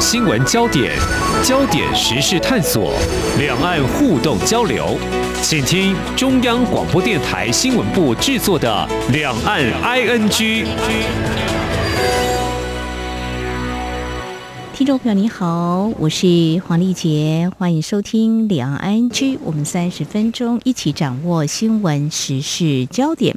新闻焦点，焦点时事探索，两岸互动交流，请听中央广播电台新闻部制作的《两岸 ING》。听众朋友你好，我是黄丽杰，欢迎收听《两岸 ING》，我们三十分钟一起掌握新闻时事焦点。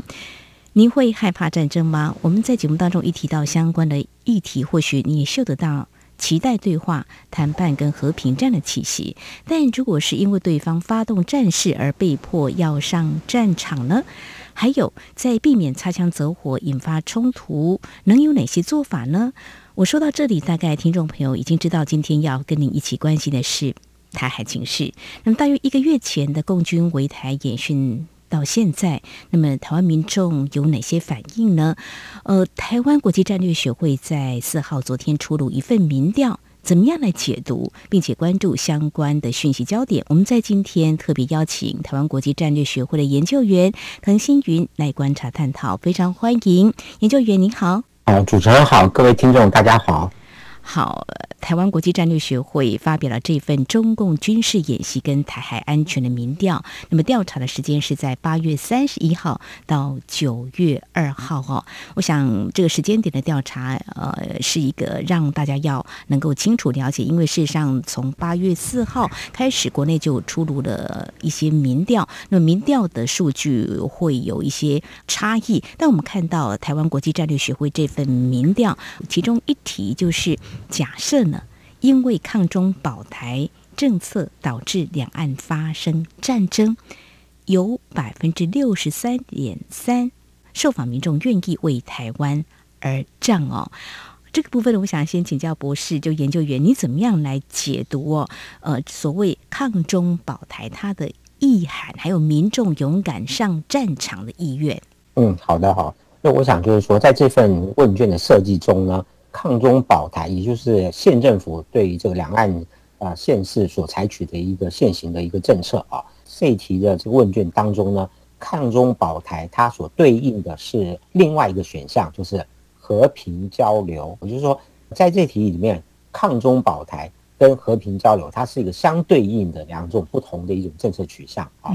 您会害怕战争吗？我们在节目当中一提到相关的议题，或许你也嗅得到期待对话、谈判跟和平这样的气息。但如果是因为对方发动战事而被迫要上战场呢？还有，在避免擦枪走火、引发冲突，能有哪些做法呢？我说到这里，大概听众朋友已经知道，今天要跟您一起关心的是台海情势。那么，大约一个月前的共军围台演训。到现在，那么台湾民众有哪些反应呢？呃，台湾国际战略学会在四号昨天出炉一份民调，怎么样来解读，并且关注相关的讯息焦点？我们在今天特别邀请台湾国际战略学会的研究员滕新云来观察探讨，非常欢迎研究员，您好。好，主持人好，各位听众大家好。好，台湾国际战略学会发表了这份中共军事演习跟台海安全的民调。那么调查的时间是在八月三十一号到九月二号哦。我想这个时间点的调查，呃，是一个让大家要能够清楚了解，因为事实上从八月四号开始，国内就出炉了一些民调。那么民调的数据会有一些差异，但我们看到台湾国际战略学会这份民调，其中一题就是。假设呢，因为抗中保台政策导致两岸发生战争，有百分之六十三点三受访民众愿意为台湾而战哦。这个部分呢，我想先请教博士，就研究员，你怎么样来解读哦？呃，所谓抗中保台，它的意涵，还有民众勇敢上战场的意愿。嗯，好的，好。那我想就是说，在这份问卷的设计中呢。抗中保台，也就是县政府对于这个两岸啊县市所采取的一个现行的一个政策啊。这一题的这个问卷当中呢，抗中保台它所对应的是另外一个选项，就是和平交流。也就是说，在这题里面，抗中保台跟和平交流，它是一个相对应的两种不同的一种政策取向啊。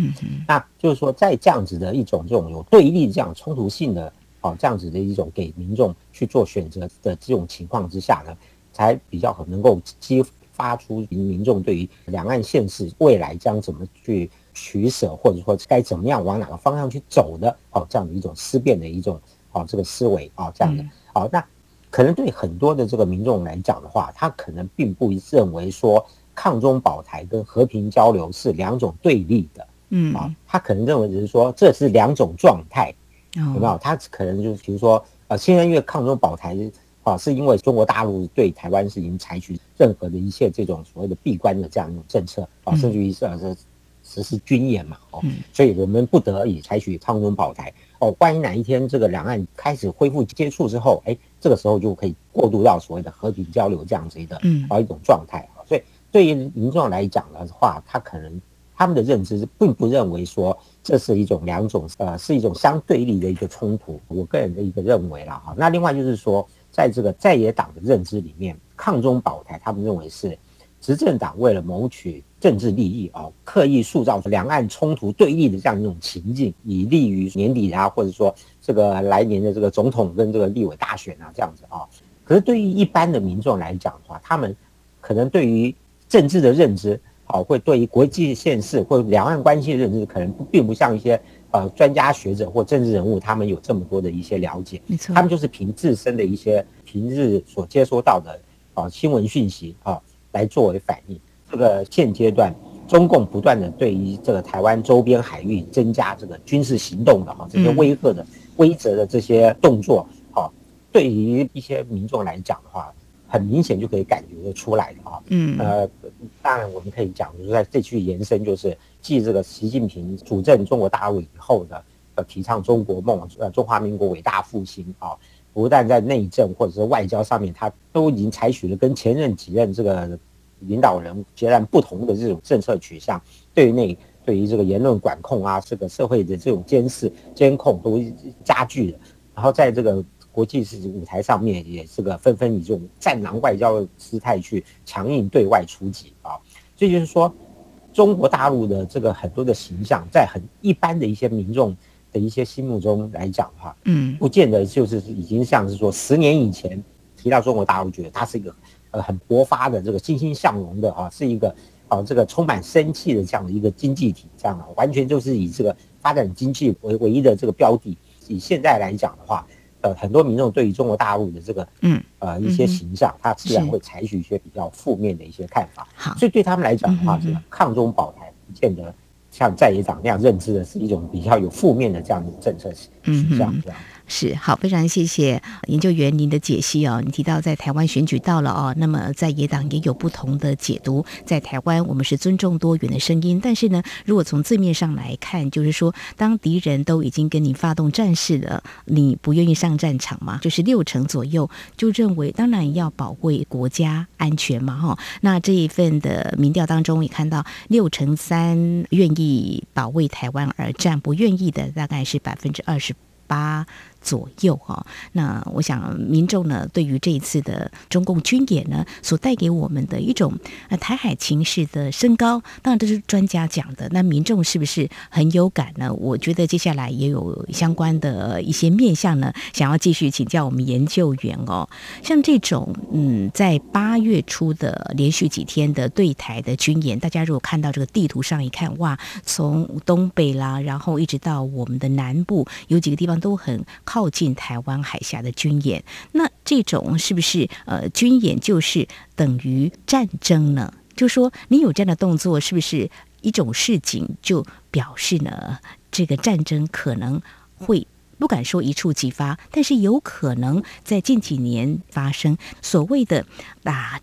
那就是说，在这样子的一种这种有对立这样冲突性的。哦，这样子的一种给民众去做选择的这种情况之下呢，才比较能够激发出民众对于两岸现实未来将怎么去取舍，或者说该怎么样往哪个方向去走的哦，这样的一种思辨的一种哦这个思维啊，这样的哦，那可能对很多的这个民众来讲的话，他可能并不认为说抗中保台跟和平交流是两种对立的，嗯啊，他可能认为只是说这是两种状态。有没有？他可能就是，比如说，呃，现在因为抗中保台啊，是因为中国大陆对台湾是已经采取任何的一切这种所谓的闭关的这样一种政策啊，甚至于是是实施军演嘛，哦，所以我们不得已采取抗中保台。哦，万一哪一天这个两岸开始恢复接触之后，哎，这个时候就可以过渡到所谓的和平交流这样子的啊一种状态啊。所以对于民众来讲的话，他可能。他们的认知是并不认为说这是一种两种呃是一种相对立的一个冲突，我个人的一个认为了哈。那另外就是说，在这个在野党的认知里面，抗中保台，他们认为是执政党为了谋取政治利益啊，刻意塑造两岸冲突对立的这样一种情境，以利于年底啊，或者说这个来年的这个总统跟这个立委大选啊这样子啊。可是对于一般的民众来讲的话，他们可能对于政治的认知。好，会对于国际现实或两岸关系的认知，可能并不像一些呃专家学者或政治人物，他们有这么多的一些了解。没错，他们就是凭自身的一些平日所接收到的啊新闻讯息啊来作为反应。这个现阶段，中共不断的对于这个台湾周边海域增加这个军事行动的哈这些威吓的威责的这些动作，哈，对于一些民众来讲的话。很明显就可以感觉得出来的啊，嗯，呃，当然我们可以讲，就是在这去延伸，就是继这个习近平主政中国大陆以后的，呃，提倡中国梦，呃，中华民国伟大复兴啊，不但在内政或者是外交上面，他都已经采取了跟前任几任这个领导人截然不同的这种政策取向，对内对于这个言论管控啊，这个社会的这种监视监控都加剧了，然后在这个。国际是舞台上面也是个纷纷以这种战狼外交的姿态去强硬对外出击啊。所以就是说，中国大陆的这个很多的形象，在很一般的一些民众的一些心目中来讲的话，嗯，不见得就是已经像是说十年以前提到中国大陆，觉得它是一个呃很勃发的这个欣欣向荣的啊，是一个啊这个充满生气的这样的一个经济体，这样的完全就是以这个发展经济为唯一的这个标的。以现在来讲的话，呃，很多民众对于中国大陆的这个嗯呃一些形象，他自然会采取一些比较负面的一些看法。好，所以对他们来讲的话，这个抗中保台不见得像在野党那样认知的是一种比较有负面的这样的政策形象这样。是好，非常谢谢研究员您的解析哦。你提到在台湾选举到了哦，那么在野党也有不同的解读。在台湾，我们是尊重多元的声音，但是呢，如果从字面上来看，就是说，当敌人都已经跟你发动战事了，你不愿意上战场吗？就是六成左右就认为，当然要保卫国家安全嘛，哈。那这一份的民调当中也看到，六成三愿意以保卫台湾而战，不愿意的大概是百分之二十八。左右哈，那我想民众呢，对于这一次的中共军演呢，所带给我们的一种呃台海情势的升高，当然这是专家讲的，那民众是不是很有感呢？我觉得接下来也有相关的一些面向呢，想要继续请教我们研究员哦。像这种嗯，在八月初的连续几天的对台的军演，大家如果看到这个地图上一看，哇，从东北啦，然后一直到我们的南部，有几个地方都很。靠靠近台湾海峡的军演，那这种是不是呃军演就是等于战争呢？就说你有这样的动作，是不是一种示警，就表示呢这个战争可能会不敢说一触即发，但是有可能在近几年发生所谓的打。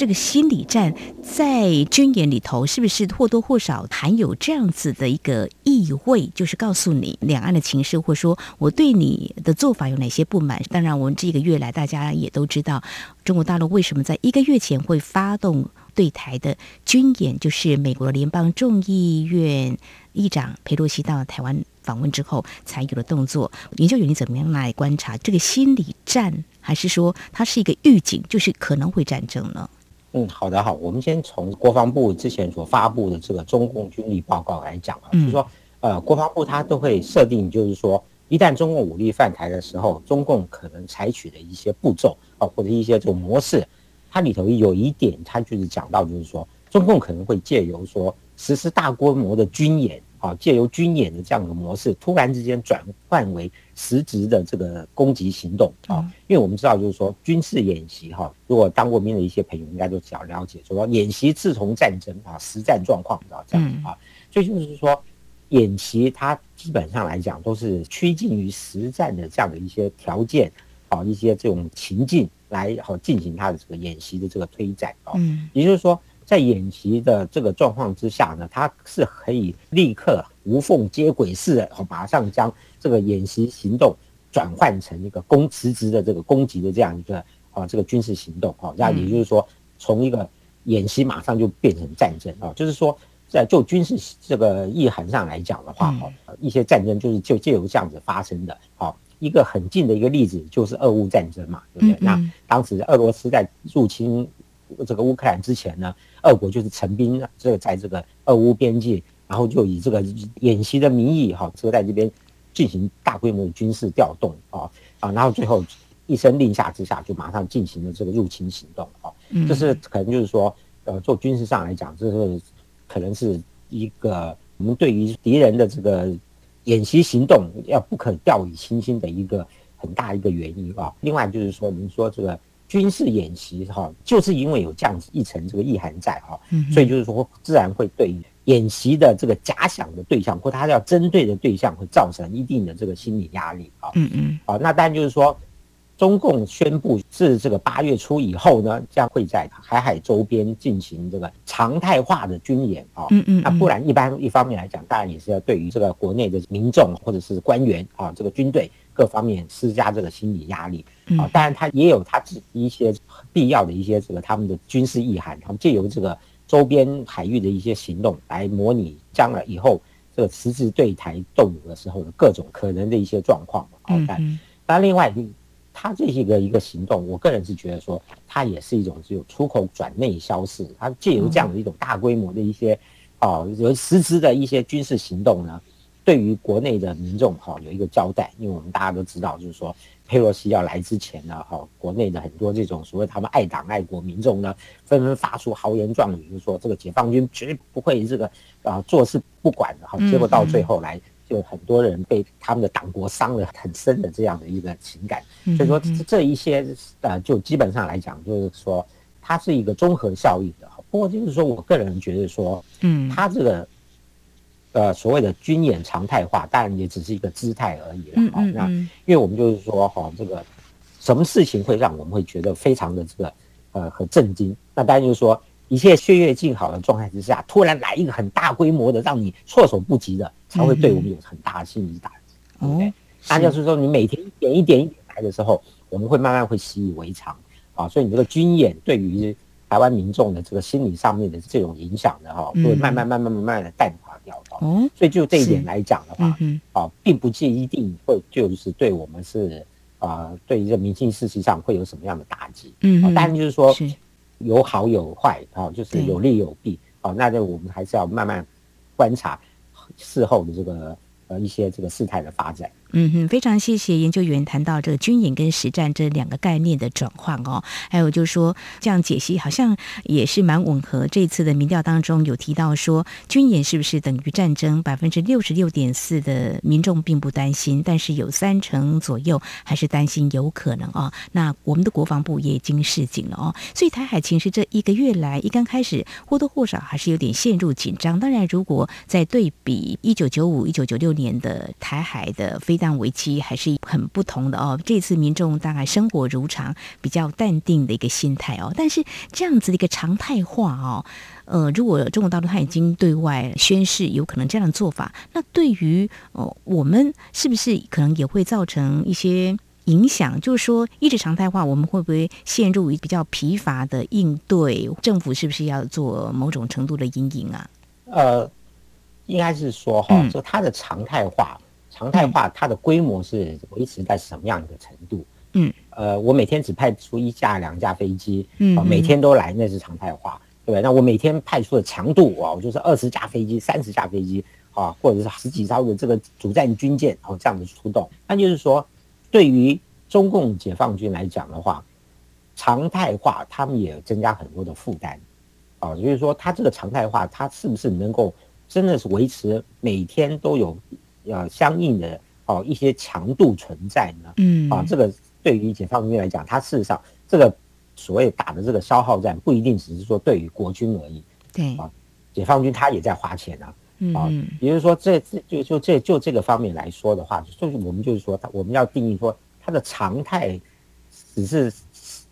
这个心理战在军演里头，是不是或多或少含有这样子的一个意味？就是告诉你两岸的情势，或者说我对你的做法有哪些不满？当然，我们这个月来大家也都知道，中国大陆为什么在一个月前会发动对台的军演，就是美国联邦众议院议长佩洛西到台湾访问之后才有的动作。研究员，你怎么样来观察这个心理战，还是说它是一个预警，就是可能会战争呢？嗯，好的，好，我们先从国防部之前所发布的这个中共军力报告来讲啊，就是说，呃，国防部它都会设定，就是说，一旦中共武力犯台的时候，中共可能采取的一些步骤啊，或者一些这种模式，它里头有一点，它就是讲到，就是说，中共可能会借由说实施大规模的军演。啊，借由军演的这样的模式，突然之间转换为实质的这个攻击行动啊，因为我们知道，就是说军事演习哈，如果当过兵的一些朋友应该都比较了解，就说演习自从战争啊，实战状况知道这样啊，所以就是说演习它基本上来讲都是趋近于实战的这样的一些条件啊，一些这种情境来好进行它的这个演习的这个推展啊，也就是说。在演习的这个状况之下呢，它是可以立刻无缝接轨式的，马上将这个演习行动转换成一个攻实质的这个攻击的这样一个啊这个军事行动啊，那也就是说，从一个演习马上就变成战争啊，就是说，在就军事这个意涵上来讲的话，哈一些战争就是就借由这样子发生的。好，一个很近的一个例子就是俄乌战争嘛，对不对？那当时俄罗斯在入侵这个乌克兰之前呢，俄国就是陈兵，这个在这个俄乌边境，然后就以这个演习的名义哈，这个在这边进行大规模的军事调动啊啊，然后最后一声令下之下，就马上进行了这个入侵行动啊。这是可能就是说，呃，做军事上来讲，这是可能是一个我们对于敌人的这个演习行动要不可掉以轻心的一个很大一个原因啊。另外就是说，我们说这个。军事演习哈，就是因为有这样子一层这个意涵在哈，所以就是说自然会对演习的这个假想的对象或他要针对的对象会造成一定的这个心理压力啊。嗯嗯。啊，那当然就是说，中共宣布自这个八月初以后呢，将会在海海周边进行这个常态化的军演啊。嗯嗯。那不然一般一方面来讲，当然也是要对于这个国内的民众或者是官员啊，这个军队。各方面施加这个心理压力啊，当然他也有他自己一些必要的一些这个他们的军事意涵，他们借由这个周边海域的一些行动来模拟将来以后这个实质对台动武的时候的各种可能的一些状况啊。但但另外它这些个一个行动，我个人是觉得说，它也是一种只有出口转内销式，它借由这样的一种大规模的一些，哦，有实质的一些军事行动呢，对于国内的民众哈有一个交代，因为我们大家都知道，就是说佩洛西要来之前呢，哈，国内的很多这种所谓他们爱党爱国民众呢，纷纷发出豪言壮语，就是说这个解放军绝对不会这个啊坐视不管的哈，结果到最后来。就很多人被他们的党国伤了很深的这样的一个情感，所以说这一些呃，就基本上来讲，就是说它是一个综合效应的。不过就是说我个人觉得说，嗯，它这个呃所谓的军演常态化，当然也只是一个姿态而已了。好，那因为我们就是说哈，这个什么事情会让我们会觉得非常的这个呃很震惊？那当然就是说。一切岁月静好的状态之下，突然来一个很大规模的，让你措手不及的，才会对我们有很大的心理打击，对不对？那就是说，你每天一点一点一点来的时候，我们会慢慢会习以为常啊。所以你这个军演对于台湾民众的这个心理上面的这种影响的哈，会慢慢慢慢慢慢的淡化掉的。哦，所以就这一点来讲的话，嗯啊，并不介一定会就是对我们是啊，对于这明星事实上会有什么样的打击。嗯，当然就是说。有好有坏啊，就是有利有弊啊，那就我们还是要慢慢观察事后的这个呃一些这个事态的发展。嗯哼，非常谢谢研究员谈到这个军演跟实战这两个概念的转换哦，还有就是说这样解析好像也是蛮吻合。这次的民调当中有提到说，军演是不是等于战争？百分之六十六点四的民众并不担心，但是有三成左右还是担心有可能哦。那我们的国防部也已经示警了哦，所以台海情势这一个月来一刚开始或多或少还是有点陷入紧张。当然，如果在对比一九九五、一九九六年的台海的飞但危机还是很不同的哦。这次民众大概生活如常，比较淡定的一个心态哦。但是这样子的一个常态化哦，呃，如果中国大陆他已经对外宣示有可能这样的做法，那对于哦我们是不是可能也会造成一些影响？就是说一直常态化，我们会不会陷入比较疲乏的应对？政府是不是要做某种程度的阴影啊？呃，应该是说哈，就它的常态化。嗯常态化，它的规模是维持在什么样一个程度？嗯，呃，我每天只派出一架、两架飞机，嗯，每天都来，那是常态化，对不对？那我每天派出的强度啊，我就是二十架飞机、三十架飞机啊，或者是十几艘的这个主战军舰，然后这样的出动。那就是说，对于中共解放军来讲的话，常态化，他们也增加很多的负担啊。就是说，它这个常态化，它是不是能够真的是维持每天都有？要相应的哦一些强度存在呢，嗯。啊，这个对于解放军来讲，它事实上这个所谓打的这个消耗战，不一定只是说对于国军而已，对。啊，解放军他也在花钱啊，啊，比如说这这就就这就这个方面来说的话，就是我们就是说，它我们要定义说它的常态只是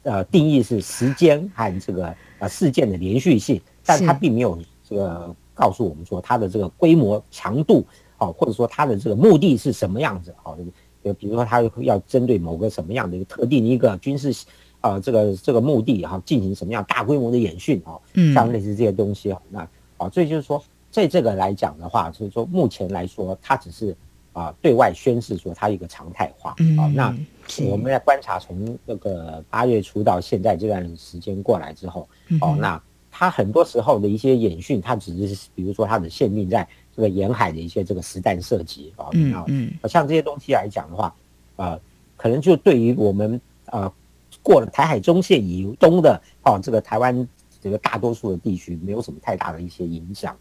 呃定义是时间和这个呃事件的连续性，但它并没有这个告诉我们说它的这个规模强度。好，或者说他的这个目的是什么样子？好，就比如说他要针对某个什么样的一个特定一个军事，啊，这个这个目的哈，进行什么样大规模的演训啊？嗯，像类似这些东西啊，那啊，所以就是说，在这个来讲的话，就是说目前来说，它只是啊对外宣示说它一个常态化。啊，那我们在观察从那个八月初到现在这段时间过来之后，哦，那它很多时候的一些演训，它只是比如说它的限定在。这个沿海的一些这个实弹射击啊，嗯嗯，像这些东西来讲的话，呃，可能就对于我们呃过了台海中线以东的啊，这个台湾这个大多数的地区没有什么太大的一些影响。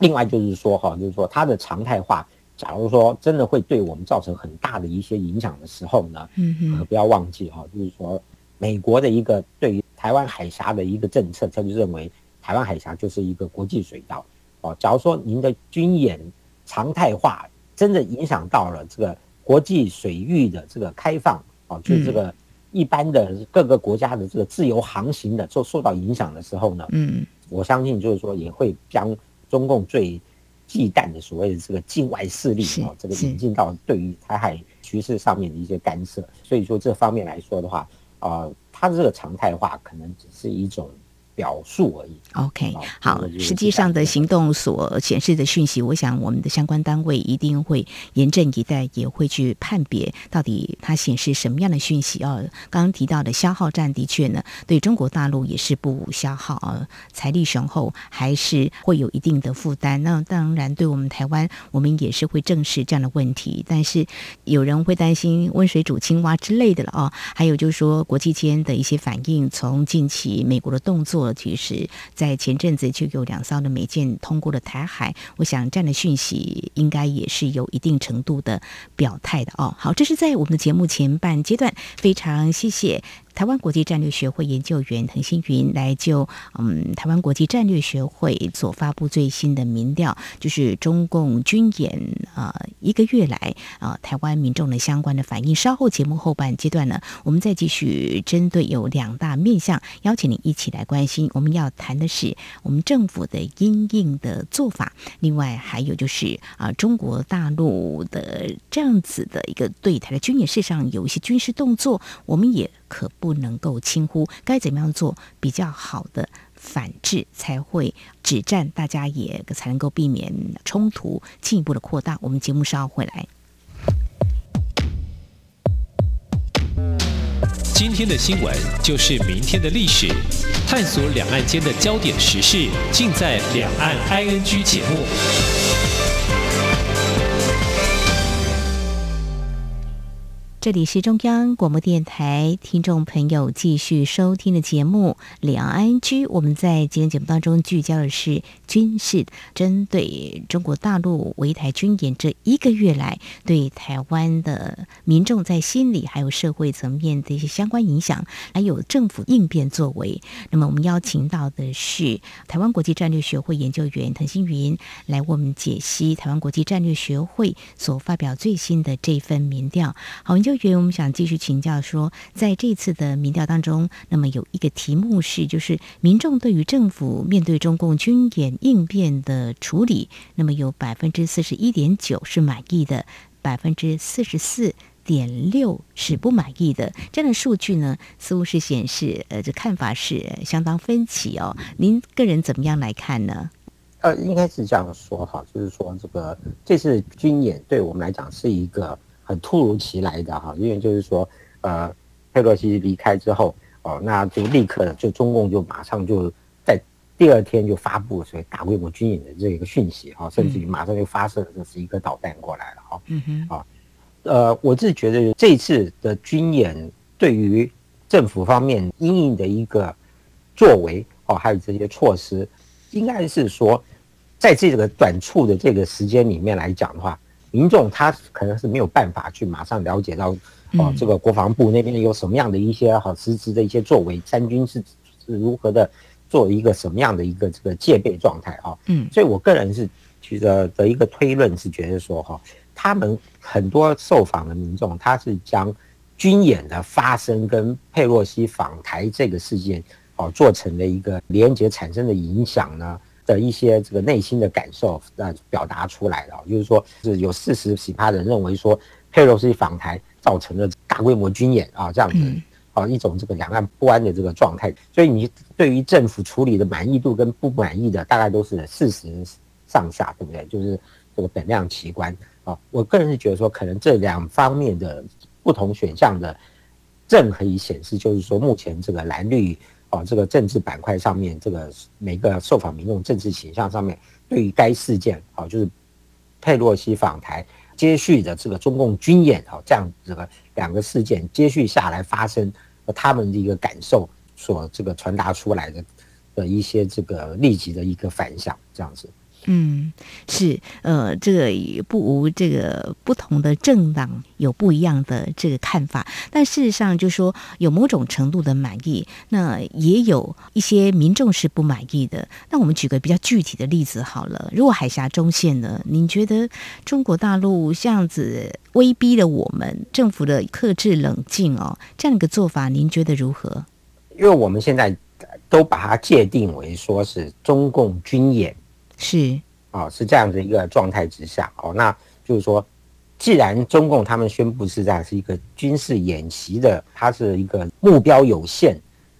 另外就是说哈，就是说它的常态化，假如说真的会对我们造成很大的一些影响的时候呢，嗯嗯，不要忘记哈，就是说美国的一个对于台湾海峡的一个政策，他就认为台湾海峡就是一个国际水道。哦，假如说您的军演常态化，真的影响到了这个国际水域的这个开放，哦，就是这个一般的各个国家的这个自由航行的受受到影响的时候呢，嗯，我相信就是说也会将中共最忌惮的所谓的这个境外势力啊，这个引进到对于台海局势上面的一些干涉。所以说这方面来说的话，啊，它的这个常态化可能只是一种表述而已。OK，好，实际上的行动所显示的讯息，我想我们的相关单位一定会严阵以待，也会去判别到底它显示什么样的讯息哦。刚刚提到的消耗战的确呢，对中国大陆也是不消耗啊，财力雄厚，还是会有一定的负担。那当然，对我们台湾，我们也是会正视这样的问题。但是有人会担心温水煮青蛙之类的了啊。还有就是说，国际间的一些反应，从近期美国的动作，其实。在前阵子就有两艘的美舰通过了台海，我想这样的讯息应该也是有一定程度的表态的哦。好，这是在我们的节目前半阶段，非常谢谢。台湾国际战略学会研究员滕星云来就嗯，台湾国际战略学会所发布最新的民调，就是中共军演啊、呃、一个月来啊、台湾民众的相关的反应。稍后节目后半阶段呢，我们再继续针对有两大面向，邀请您一起来关心。我们要谈的是我们政府的因应的做法，另外还有就是啊、中国大陆的这样子的一个对台的军演，事实上有一些军事动作，我们也。可不能够轻忽，该怎么样做比较好的反制，才会止战，大家也才能够避免冲突进一步的扩大。我们节目稍后回来。今天的新闻就是明天的历史，探索两岸间的焦点时事，尽在《两岸 ING》节目。这里是中央广播电台听众朋友继续收听的节目《两岸 ING》。我们在今天节目当中聚焦的是军事，针对中国大陆围台军演这一个月来对台湾的民众在心理还有社会层面的一些相关影响，还有政府应变作为。那么，我们邀请到的是台湾国际战略学会研究员滕新云来为我们解析台湾国际战略学会所发表最新的这份民调。好，我们就觉得我们想继续请教说，在这次的民调当中，那么有一个题目是，就是民众对于政府面对中共军演应变的处理，那么有百分之四十一点九是满意的，百分之四十四点六是不满意的。这样的数据呢，似乎是显示，呃，这看法是相当分歧哦。您个人怎么样来看呢？呃，应该是这样说哈，就是说这个这次军演对我们来讲是一个。很突如其来的哈，因为就是说，呃，佩洛西离开之后，哦，那就立刻就中共就马上就在第二天就发布所谓大规模军演的这个讯息哈，甚至于马上就发射了这十一颗导弹过来了哈，嗯哼，啊，呃，我自己觉得这次的军演对于政府方面应应的一个作为哦，还有这些措施，应该是说，在这个短促的这个时间里面来讲的话。民众他可能是没有办法去马上了解到，哦，这个国防部那边有什么样的一些好实质的一些作为，三军是是如何的做一个什么样的一个这个戒备状态啊？嗯，所以我个人是觉得的一个推论是觉得说哈，他们很多受访的民众他是将军演的发生跟佩洛西访台这个事件哦做成了一个连结产生的影响呢。的一些这个内心的感受，那表达出来了，就是说，是有四十几趴人认为说，佩洛西访台造成了大规模军演啊，这样子啊一种这个两岸不安的这个状态。所以你对于政府处理的满意度跟不满意的，大概都是四十上下，对不对？就是这个本量奇观啊。我个人是觉得说，可能这两方面的不同选项的正可以显示，就是说目前这个蓝绿。哦，这个政治板块上面，这个每个受访民众政治形象上面，对于该事件，哦，就是佩洛西访台接续的这个中共军演，哦，这样这个两个事件接续下来发生，他们的一个感受所这个传达出来的的一些这个立即的一个反响，这样子。嗯，是，呃，这个不无这个不同的政党有不一样的这个看法，但事实上就说有某种程度的满意，那也有一些民众是不满意的。那我们举个比较具体的例子好了，如果海峡中线呢，您觉得中国大陆这样子威逼了我们政府的克制冷静哦，这样一个做法，您觉得如何？因为我们现在都把它界定为说是中共军演。是。啊，是这样的一个状态之下哦，那就是说，既然中共他们宣布是这样是一个军事演习的，它是一个目标有限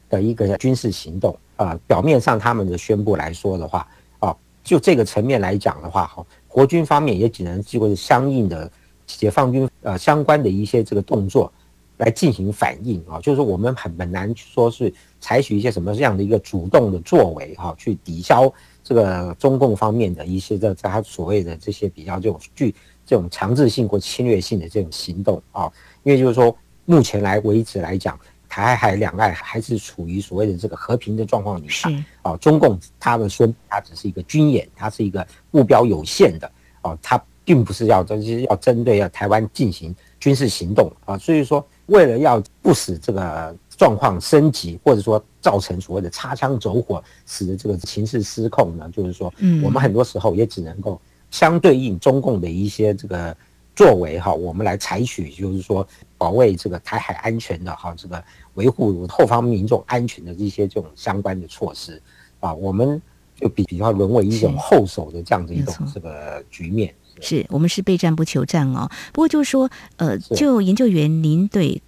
的一个军事行动呃表面上他们的宣布来说的话，哦，就这个层面来讲的话，哈，国军方面也只能经过相应的解放军呃相关的一些这个动作来进行反应啊，就是我们很很难说是采取一些什么样的一个主动的作为哈，去抵消这个中共方面的一些的他所谓的这些比较这种具这种强制性或侵略性的这种行动啊，因为就是说。目前来为止来讲，台海两岸还是处于所谓的这个和平的状况底下。啊，中共他们说它只是一个军演，它是一个目标有限的。啊，它并不是要就是要针对要台湾进行军事行动啊。所以说，为了要不使这个状况升级，或者说造成所谓的擦枪走火，使得这个情势失控呢，就是说，我们很多时候也只能够相对应中共的一些这个。作为哈，我们来采取就是说保卫这个台海安全的哈，这个维护后方民众安全的一些这种相关的措施啊，我们就比比较沦为一种后手的这样的一种这个局面。是，我们是备战不求战哦。不过就是说，呃，就研究员您对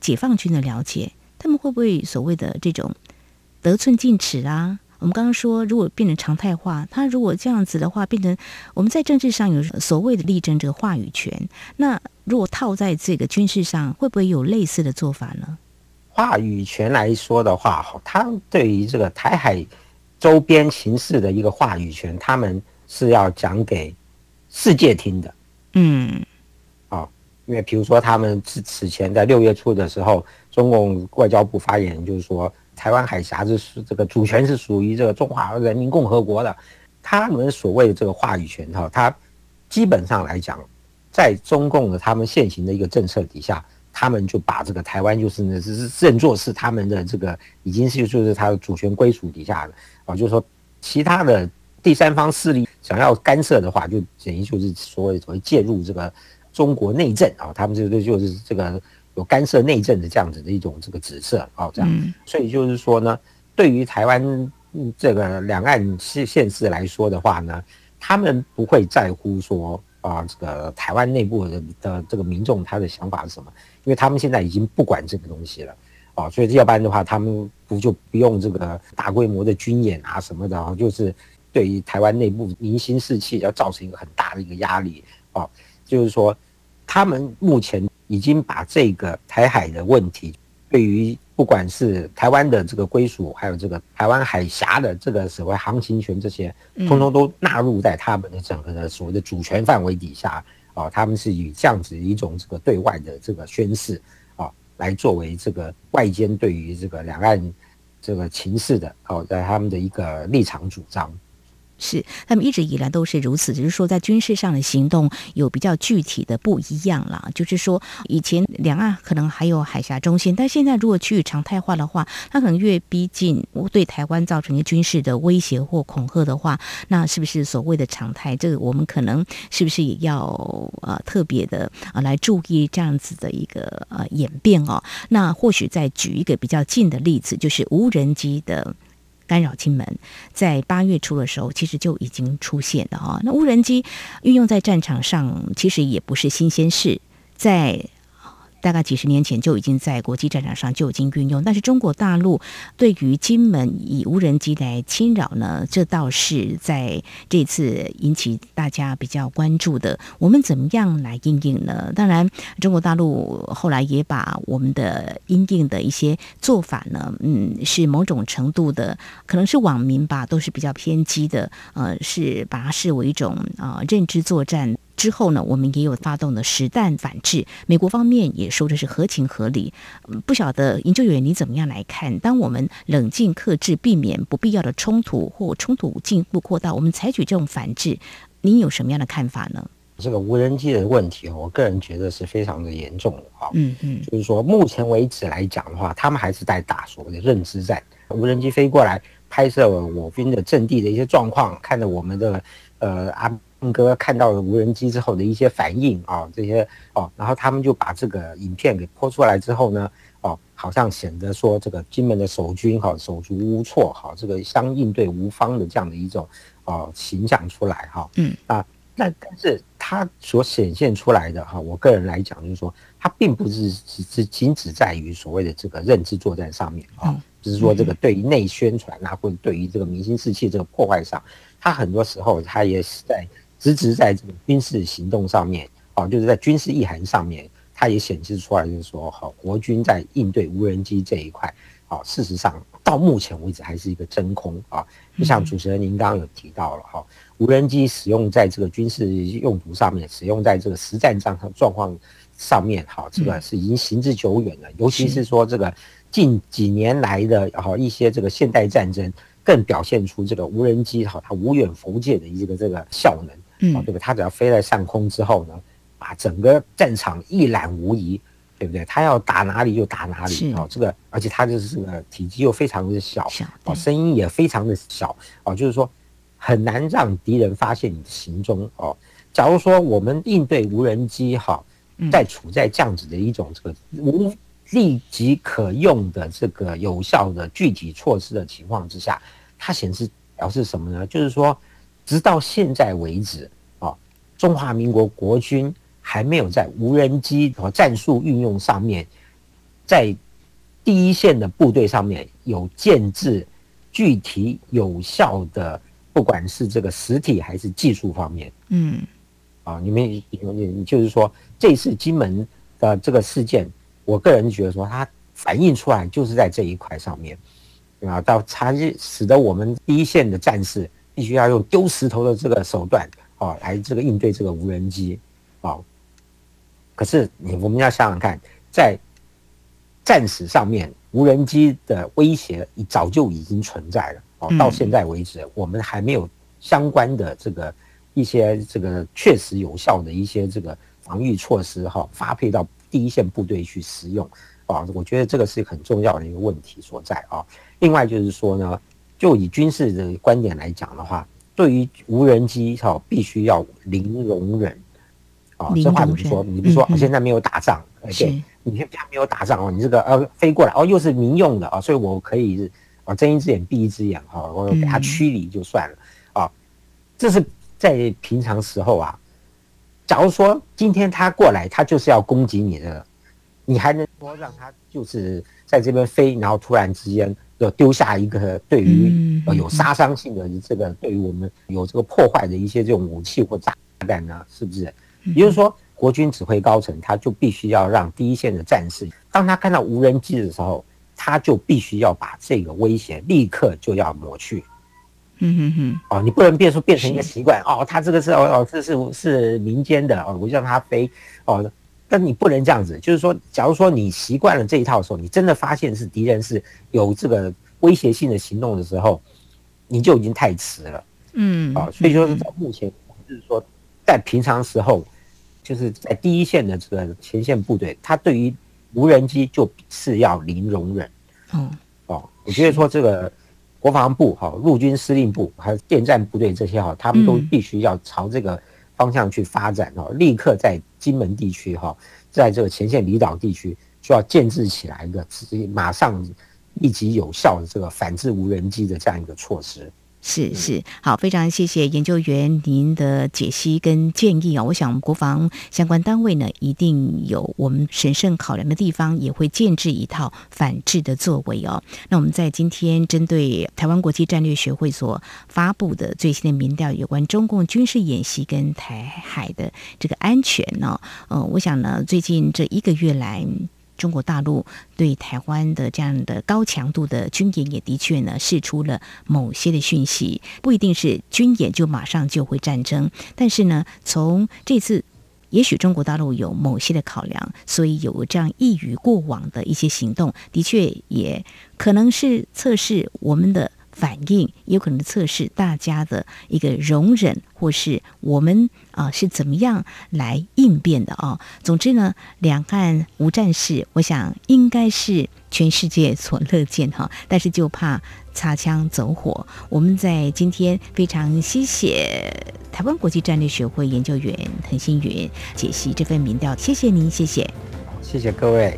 解放军的了解，他们会不会所谓的这种得寸进尺啊？我们刚刚说，如果变成常态化，他如果这样子的话，变成我们在政治上有所谓的力争这个话语权，那如果套在这个军事上，会不会有类似的做法呢？话语权来说的话，他对于这个台海周边形势的一个话语权，他们是要讲给世界听的。嗯，啊，因为比如说他们此此前在六月初的时候，中共外交部发言就是说。台湾海峡是这个主权是属于这个中华人民共和国的，他们所谓的这个话语权哈，他基本上来讲，在中共的他们现行的一个政策底下，他们就把这个台湾就是呢是认作是他们的这个已经是就是他的主权归属底下的啊，就是说其他的第三方势力想要干涉的话，就等于就是所谓所谓介入这个中国内政啊，他们这个就是这个。有干涉内政的这样子的一种这个指涉哦，这样，所以就是说呢，对于台湾这个两岸县县市来说的话呢，他们不会在乎说啊，这个台湾内部的的这个民众他的想法是什么，因为他们现在已经不管这个东西了啊，所以要不然的话，他们不就不用这个大规模的军演啊什么的，就是对于台湾内部民心士气要造成一个很大的一个压力啊，就是说他们目前。已经把这个台海的问题，对于不管是台湾的这个归属，还有这个台湾海峡的这个所谓航行权这些，通通都纳入在他们的整个的所谓的主权范围底下啊。他们是以这样子一种这个对外的这个宣示啊，来作为这个外间对于这个两岸这个情势的哦，在他们的一个立场主张。是，他们一直以来都是如此，只是说在军事上的行动有比较具体的不一样啦。就是说，以前两岸可能还有海峡中线，但现在如果区域常态化的话，它可能越逼近，对台湾造成一个军事的威胁或恐吓的话，那是不是所谓的常态？这个我们可能是不是也要呃特别的啊来注意这样子的一个呃演变哦？那或许再举一个比较近的例子，就是无人机的。干扰金门，在八月初的时候，其实就已经出现了哈。那无人机运用在战场上，其实也不是新鲜事，在。大概几十年前就已经在国际战场上就已经运用，但是中国大陆对于金门以无人机来侵扰呢，这倒是在这次引起大家比较关注的。我们怎么样来应应呢？当然，中国大陆后来也把我们的应应的一些做法呢，嗯，是某种程度的，可能是网民吧，都是比较偏激的，呃，是把它视为一种啊、认知作战。之后呢，我们也有发动了实弹反制，美国方面也说的是合情合理。不晓得研究员你怎么样来看？当我们冷静克制，避免不必要的冲突或冲突进一步扩大，我们采取这种反制，您有什么样的看法呢？这个无人机的问题，我个人觉得是非常的严重的啊。嗯嗯，就是说目前为止来讲的话，他们还是在打所谓的认知战，无人机飞过来拍摄我军的阵地的一些状况，看着我们的呃阿。哥看到了无人机之后的一些反应啊，这些哦，然后他们就把这个影片给播出来之后呢，哦，好像显得说这个金门的守军哈手足无措哈，这个相应对无方的这样的一种哦形象出来哈，嗯。啊，那但是它所显现出来的哈，我个人来讲就是说，它并不是只只仅只在于所谓的这个认知作战上面啊，只是说这个对于内宣传啊，或者对于这个明星士气这个破坏上，他很多时候他也是在直直在这个军事行动上面，哦，就是在军事意涵上面，它也显示出来，就是说，好，国军在应对无人机这一块，哦，事实上到目前为止还是一个真空啊。就像主持人您刚刚有提到了哈，无人机使用在这个军事用途上面，使用在这个实战状状况上面，哈，这个是已经行之久远了，尤其是说这个。近几年来的哈一些这个现代战争，更表现出这个无人机哈它无远弗届的一个这个效能，啊，对不对？它只要飞在上空之后呢，把整个战场一览无遗，对不对？它要打哪里就打哪里，哦，这个而且它就是这个体积又非常的小，哦，声音也非常的小，哦，就是说很难让敌人发现你的行踪，哦。假如说我们应对无人机哈，在处在这样子的一种这个无。立即可用的这个有效的具体措施的情况之下，它显示表示什么呢？就是说，直到现在为止啊，中华民国国军还没有在无人机和战术运用上面，在第一线的部队上面有建制具体有效的，不管是这个实体还是技术方面，嗯，啊，你们你就是说，这次金门的这个事件。我个人觉得说，它反映出来就是在这一块上面，啊，到它使得我们第一线的战士必须要用丢石头的这个手段，啊，来这个应对这个无人机，哦。可是你我们要想想看，在战史上面，无人机的威胁早就已经存在了，哦，到现在为止，我们还没有相关的这个一些这个确实有效的一些这个防御措施，哈，发配到。第一线部队去使用啊，我觉得这个是很重要的一个问题所在啊。另外就是说呢，就以军事的观点来讲的话，对于无人机哈，必须要零容忍啊。这话怎么说？你比如说现在没有打仗，而且，你现在没有打仗哦，你这个呃飞过来哦，又是民用的啊，所以我可以啊睁一只眼闭一只眼哈，我给他驱离就算了啊。这是在平常时候啊。假如说今天他过来，他就是要攻击你的，你还能说让他就是在这边飞，然后突然之间要丢下一个对于呃有杀伤性的这个对于我们有这个破坏的一些这种武器或炸弹呢？是不是？也就是说，国军指挥高层他就必须要让第一线的战士，当他看到无人机的时候，他就必须要把这个威胁立刻就要抹去。嗯哼哼，哦，你不能变说变成一个习惯哦，他这个是哦哦，这是是民间的哦，我就让他飞哦，但你不能这样子，就是说，假如说你习惯了这一套的时候，你真的发现是敌人是有这个威胁性的行动的时候，你就已经太迟了。嗯，啊，所以说在目前就是说，在平常时候，就是在第一线的这个前线部队，他对于无人机就是要零容忍。嗯，哦，我觉得说这个。国防部、哈陆军司令部还有电战部队这些哈，他们都必须要朝这个方向去发展哦，立刻在金门地区哈，在这个前线离岛地区就要建制起来一个马上立即有效的这个反制无人机的这样一个措施。是是，好，非常谢谢研究员您的解析跟建议啊！我想国防相关单位呢，一定有我们审慎考量的地方，也会建制一套反制的作为哦。那我们在今天针对台湾国际战略学会所发布的最新的民调，有关中共军事演习跟台海的这个安全呢，呃，我想呢，最近这一个月来。中国大陆对台湾的这样的高强度的军演，也的确呢释出了某些的讯息，不一定是军演就马上就会战争，但是呢，从这次，也许中国大陆有某些的考量，所以有这样异于过往的一些行动，的确也可能是测试我们的。反应有可能测试大家的一个容忍，或是我们啊是怎么样来应变的啊。总之呢，两岸无战事，我想应该是全世界所乐见哈。但是就怕擦枪走火。我们在今天非常谢谢台湾国际战略学会研究员陈星云解析这份民调，谢谢您，谢谢，谢谢各位。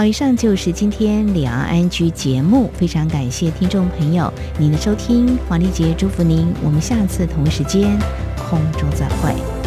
好，以上就是今天里昂安居节目，非常感谢听众朋友您的收听，黄丽杰祝福您，我们下次同一时间空中再会。